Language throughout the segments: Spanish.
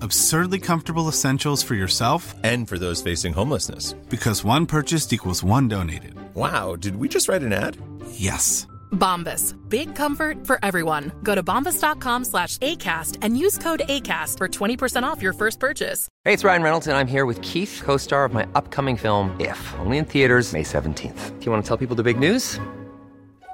Absurdly comfortable essentials for yourself And for those facing homelessness. because one purchased equals one donated. Wow, did we just write an ad? Yes. Bombas. Big comfort for everyone. Go to bombas.com slash ACAST and use code ACAST for 20% off your first purchase. Hey, it's Ryan Reynolds, and I'm here with Keith, co star of my upcoming film, If, only in theaters, May 17th. Do you want to tell people the big news?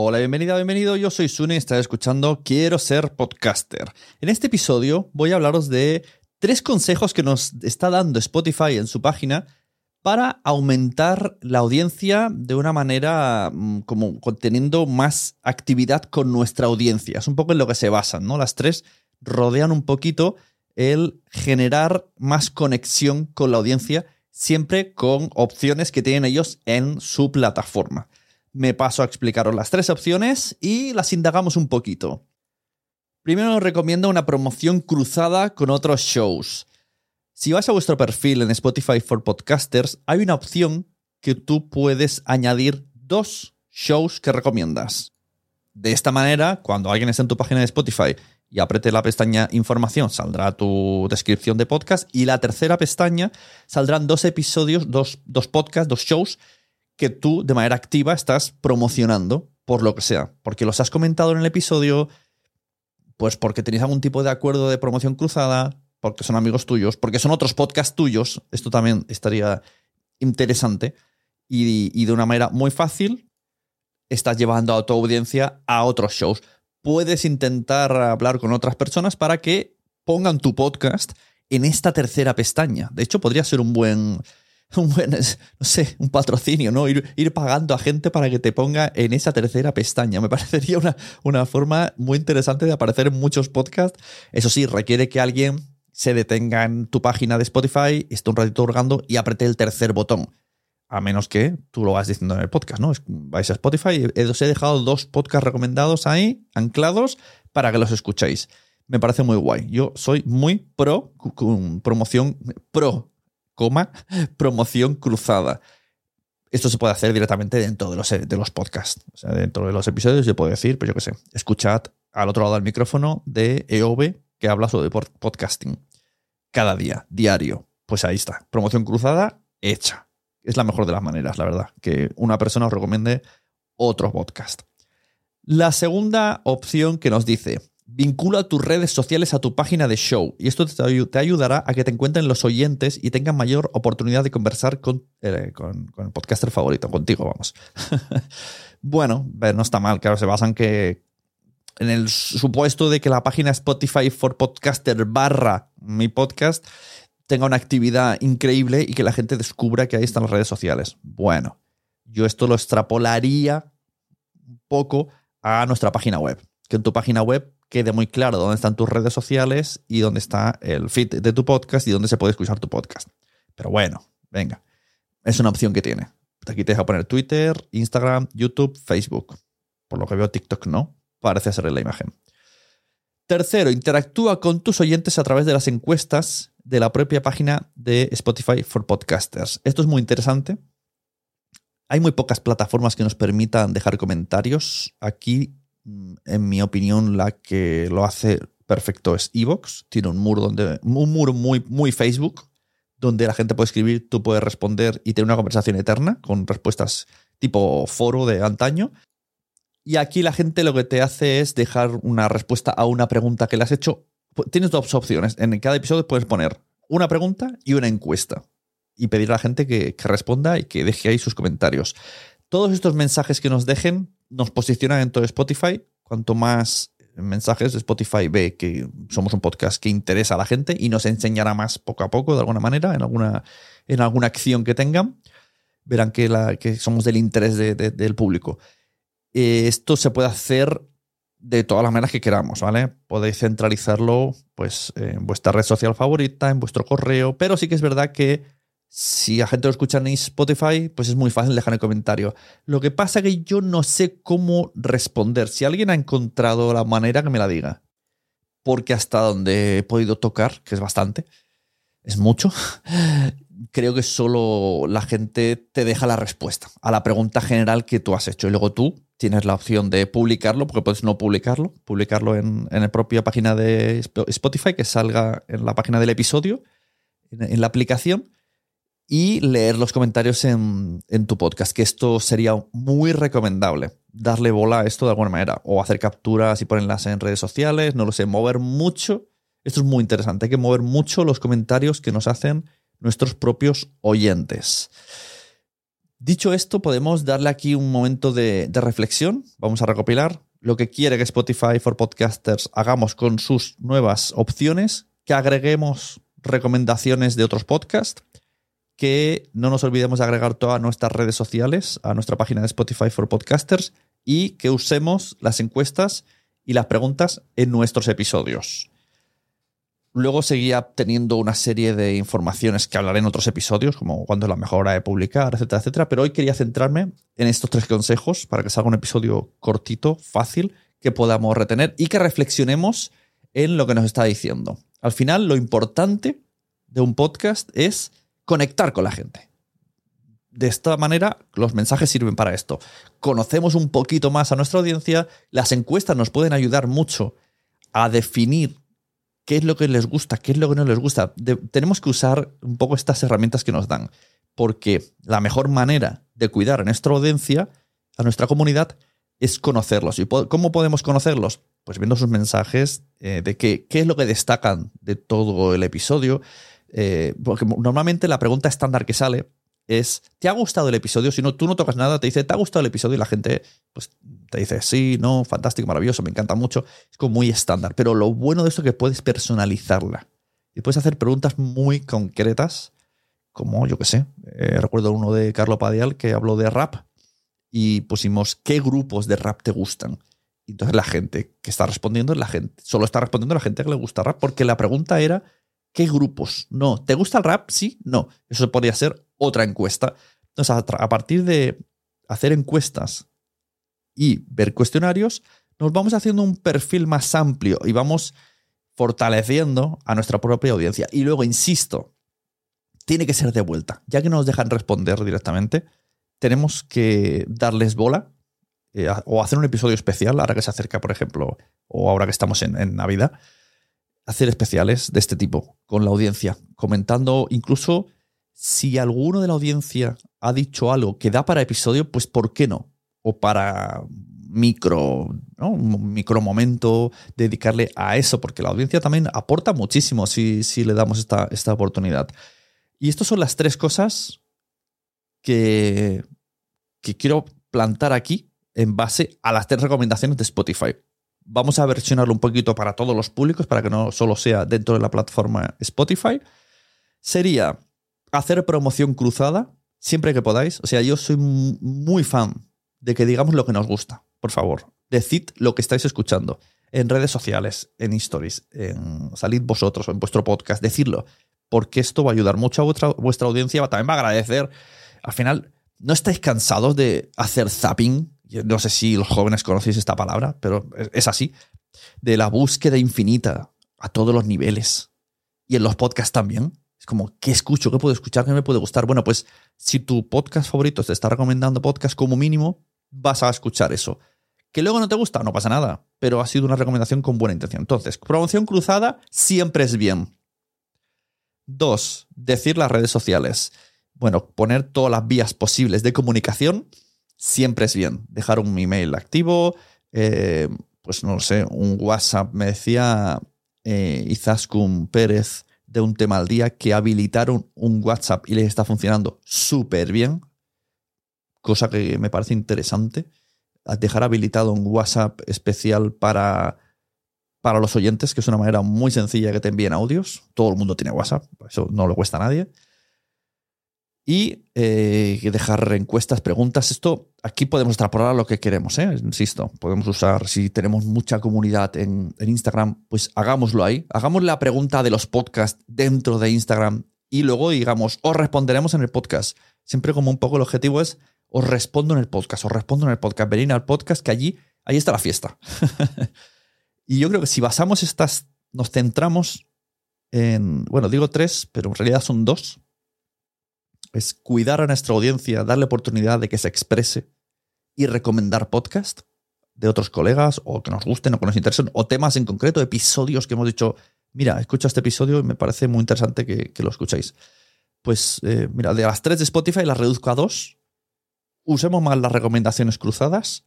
Hola, bienvenida, bienvenido. Yo soy Sune y estás escuchando Quiero ser podcaster. En este episodio voy a hablaros de tres consejos que nos está dando Spotify en su página para aumentar la audiencia de una manera mm, como teniendo más actividad con nuestra audiencia. Es un poco en lo que se basan, ¿no? Las tres rodean un poquito el generar más conexión con la audiencia, siempre con opciones que tienen ellos en su plataforma me paso a explicaros las tres opciones y las indagamos un poquito. Primero os recomiendo una promoción cruzada con otros shows. Si vas a vuestro perfil en Spotify for Podcasters, hay una opción que tú puedes añadir dos shows que recomiendas. De esta manera, cuando alguien esté en tu página de Spotify y apriete la pestaña Información, saldrá tu descripción de podcast y la tercera pestaña saldrán dos episodios, dos, dos podcasts, dos shows que tú de manera activa estás promocionando por lo que sea, porque los has comentado en el episodio, pues porque tenéis algún tipo de acuerdo de promoción cruzada, porque son amigos tuyos, porque son otros podcasts tuyos, esto también estaría interesante, y, y de una manera muy fácil estás llevando a tu audiencia a otros shows. Puedes intentar hablar con otras personas para que pongan tu podcast en esta tercera pestaña. De hecho, podría ser un buen, un buen, no sé, un patrocinio, ¿no? Ir, ir, pagando a gente para que te ponga en esa tercera pestaña. Me parecería una, una forma muy interesante de aparecer en muchos podcasts. Eso sí, requiere que alguien se detenga en tu página de Spotify, esté un ratito hurgando y apriete el tercer botón. A menos que tú lo vas diciendo en el podcast, ¿no? Vais a Spotify, os he dejado dos podcasts recomendados ahí, anclados, para que los escuchéis. Me parece muy guay. Yo soy muy pro promoción, pro coma, promoción cruzada. Esto se puede hacer directamente dentro de los, de los podcasts. Dentro de los episodios yo puedo decir, pues yo qué sé, escuchad al otro lado del micrófono de EOB que habla sobre podcasting. Cada día, diario. Pues ahí está. Promoción cruzada hecha. Es la mejor de las maneras, la verdad. Que una persona os recomiende otro podcast. La segunda opción que nos dice, Vincula tus redes sociales a tu página de show y esto te, ayudará a que te encuentren los oyentes y tengan mayor oportunidad de conversar con, eh, el podcaster favorito, contigo, vamos. bueno, no está mal, claro, se basan que en el supuesto de que la página Spotify for Podcaster barra mi podcast tenga una actividad increíble y que la gente descubra que ahí están las redes sociales. Bueno, yo esto lo extrapolaría un poco a nuestra página web. Que en tu página web quede muy claro dónde están tus redes sociales y dónde está el feed de tu podcast y dónde se puede escuchar tu podcast. Pero bueno, venga, es una opción que tiene. Aquí te deja poner Twitter, Instagram, YouTube, Facebook. Por lo que veo, TikTok no. Parece ser la imagen. Tercero, interactúa con tus oyentes a través de las encuestas de la propia página de Spotify for Podcasters. Esto es muy interesante. Hay muy pocas plataformas que nos permitan dejar comentarios. Aquí, en mi opinión, la que lo hace perfecto es Evox. Tiene un muro, donde, un muro muy, muy Facebook, donde la gente puede escribir, tú puedes responder y tener una conversación eterna con respuestas tipo foro de antaño. Y aquí la gente lo que te hace es dejar una respuesta a una pregunta que le has hecho. Tienes dos opciones. En cada episodio puedes poner una pregunta y una encuesta. Y pedir a la gente que, responda y que deje ahí sus comentarios. Todos estos mensajes que nos dejen nos posicionan en todo Spotify. Cuanto más mensajes, Spotify ve que somos un podcast que interesa a la gente y nos enseñará más poco a poco, de alguna manera, en alguna, en alguna acción que tengan. Verán que, la, que somos del interés del público. Eh, esto se puede hacer de todas las maneras que queramos, ¿vale? Podéis centralizarlo pues, en vuestra red social favorita, en vuestro correo, pero sí que es verdad que si la gente lo escucha en Spotify, pues es muy fácil dejar el comentario. Lo que pasa es que yo no sé cómo responder. Si alguien ha encontrado la manera, que me la diga. Porque hasta donde he podido tocar, que es bastante, es mucho, creo que solo la gente te deja la respuesta a la pregunta general que tú has hecho. Y luego tú tienes la opción de publicarlo, porque puedes no publicarlo, publicarlo en la propia página de Spotify, que salga en la página del episodio, en, la aplicación, y leer los comentarios en, en, tu podcast, que esto sería muy recomendable, darle bola a esto de alguna manera, o hacer capturas y ponerlas en redes sociales, no lo sé, mover mucho. Esto es muy interesante, hay que mover mucho los comentarios que nos hacen nuestros propios oyentes. Dicho esto, podemos darle aquí un momento de, reflexión. Vamos a recopilar lo que quiere que Spotify for Podcasters hagamos con sus nuevas opciones, que agreguemos recomendaciones de otros podcasts, que no nos olvidemos de agregar todas nuestras redes sociales a nuestra página de Spotify for Podcasters y que usemos las encuestas y las preguntas en nuestros episodios. Luego seguía teniendo una serie de informaciones que hablaré en otros episodios, como cuándo es la mejor hora de publicar, etcétera, etcétera. Pero hoy quería centrarme en estos tres consejos para que salga un episodio cortito, fácil, que podamos retener y que reflexionemos en lo que nos está diciendo. Al final, lo importante de un podcast es conectar con la gente. De esta manera, los mensajes sirven para esto. Conocemos un poquito más a nuestra audiencia, las encuestas nos pueden ayudar mucho a definir qué es lo que les gusta, qué es lo que no les gusta. tenemos que usar un poco estas herramientas que nos dan, porque la mejor manera de cuidar a nuestra audiencia, a nuestra comunidad, es conocerlos. ¿Y cómo podemos conocerlos? Pues viendo sus mensajes eh, de qué, qué es lo que destacan de todo el episodio. Eh, porque normalmente la pregunta estándar que sale es, ¿te ha gustado el episodio? Si no, tú no tocas nada, te dice, ¿te ha gustado el episodio? Y la gente pues, te dice, sí, no, fantástico, maravilloso, me encanta mucho. Es como muy estándar. Pero lo bueno de esto es que puedes personalizarla. Y puedes hacer preguntas muy concretas, como, yo qué sé, eh, recuerdo uno de Carlo Padial que habló de rap y pusimos, ¿qué grupos de rap te gustan? Y entonces la gente que está respondiendo, la gente, solo está respondiendo la gente que le gusta rap, porque la pregunta era, ¿qué grupos? No, ¿te gusta el rap? Sí, no. Eso podría ser otra encuesta. Entonces, a partir de hacer encuestas y ver cuestionarios, nos vamos haciendo un perfil más amplio y vamos fortaleciendo a nuestra propia audiencia. Y luego, insisto, tiene que ser de vuelta. Ya que no nos dejan responder directamente, tenemos que darles bola eh, o hacer un episodio especial, ahora que se acerca, por ejemplo, o ahora que estamos en, en Navidad, hacer especiales de este tipo con la audiencia, comentando incluso si alguno de la audiencia ha dicho algo que da para episodio, pues ¿por qué no? O para micro, ¿no? un micro momento, dedicarle a eso, porque la audiencia también aporta muchísimo si, si le damos esta, esta oportunidad. Y estas son las tres cosas que, que quiero plantar aquí en base a las tres recomendaciones de Spotify. Vamos a versionarlo un poquito para todos los públicos, para que no solo sea dentro de la plataforma Spotify sería hacer promoción cruzada siempre que podáis. O sea, yo soy muy fan de que digamos lo que nos gusta. Por favor, decid lo que estáis escuchando en redes sociales, en stories, en, salid vosotros o en vuestro podcast, decirlo, porque esto va a ayudar mucho a vuestra, vuestra audiencia, también va a agradecer. Al final, ¿no estáis cansados de hacer zapping? No sé si los jóvenes conocéis esta palabra, pero es así. De la búsqueda infinita a todos los niveles. Y en los podcasts también. Es como, ¿qué escucho? ¿Qué puedo escuchar? ¿Qué me puede gustar? Bueno, pues si tu podcast favorito te está recomendando podcast como mínimo, vas a escuchar eso. Que luego no te gusta, no pasa nada, pero ha sido una recomendación con buena intención. Entonces, promoción cruzada siempre es bien. Dos, decir las redes sociales. Bueno, poner todas las vías posibles de comunicación siempre es bien. Dejar un email activo, eh, pues no lo sé, un WhatsApp. Me decía eh, Izaskun Pérez de un tema al día que habilitaron un WhatsApp y les está funcionando súper bien, cosa que me parece interesante dejar habilitado un WhatsApp especial para, para los oyentes, que es una manera muy sencilla que te envíen audios. Todo el mundo tiene WhatsApp, eso no le cuesta a nadie. Y eh, dejar encuestas, preguntas. Esto aquí podemos extrapolar lo que queremos, ¿eh? insisto. Podemos usar, si tenemos mucha comunidad en, Instagram, pues hagámoslo ahí. Hagamos la pregunta de los podcasts dentro de Instagram y luego digamos, os responderemos en el podcast. Siempre como un poco el objetivo es os respondo en el podcast, os respondo en el podcast, venid al podcast que allí, ahí está la fiesta. y yo creo que si basamos estas, nos centramos en, bueno, digo tres, pero en realidad son dos. Es cuidar a nuestra audiencia, darle oportunidad de que se exprese y recomendar podcast de otros colegas o que nos gusten o que nos interesen, o temas en concreto, episodios que hemos dicho, mira, escucha este episodio y me parece muy interesante que, lo escuchéis. Pues eh, mira, de las tres de Spotify las reduzco a dos usemos más las recomendaciones cruzadas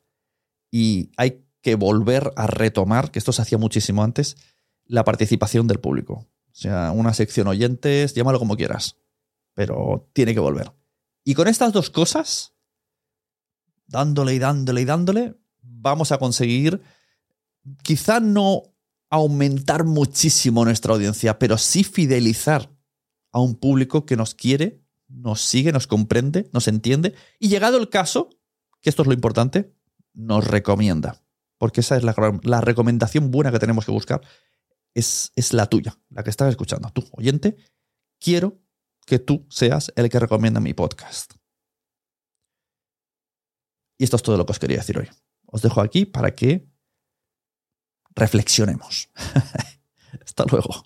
y hay que volver a retomar, que esto se hacía muchísimo antes, la participación del público. O sea, una sección oyentes, llámalo como quieras, pero tiene que volver. Y con estas dos cosas, dándole y dándole y dándole, vamos a conseguir quizá no aumentar muchísimo nuestra audiencia, pero sí fidelizar a un público que nos quiere nos sigue, nos comprende, nos entiende y llegado el caso, que esto es lo importante, nos recomienda. Porque esa es la, recomendación buena que tenemos que buscar. Es, es la tuya, la que estás escuchando. Tú, oyente, quiero que tú seas el que recomienda mi podcast. Y esto es todo lo que os quería decir hoy. Os dejo aquí para que reflexionemos. Hasta luego.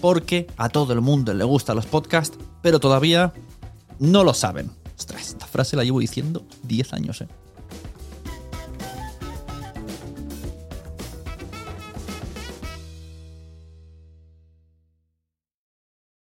porque a todo el mundo le gustan los podcasts, pero todavía no lo saben. Ostras, esta frase la llevo diciendo 10 años, ¿eh?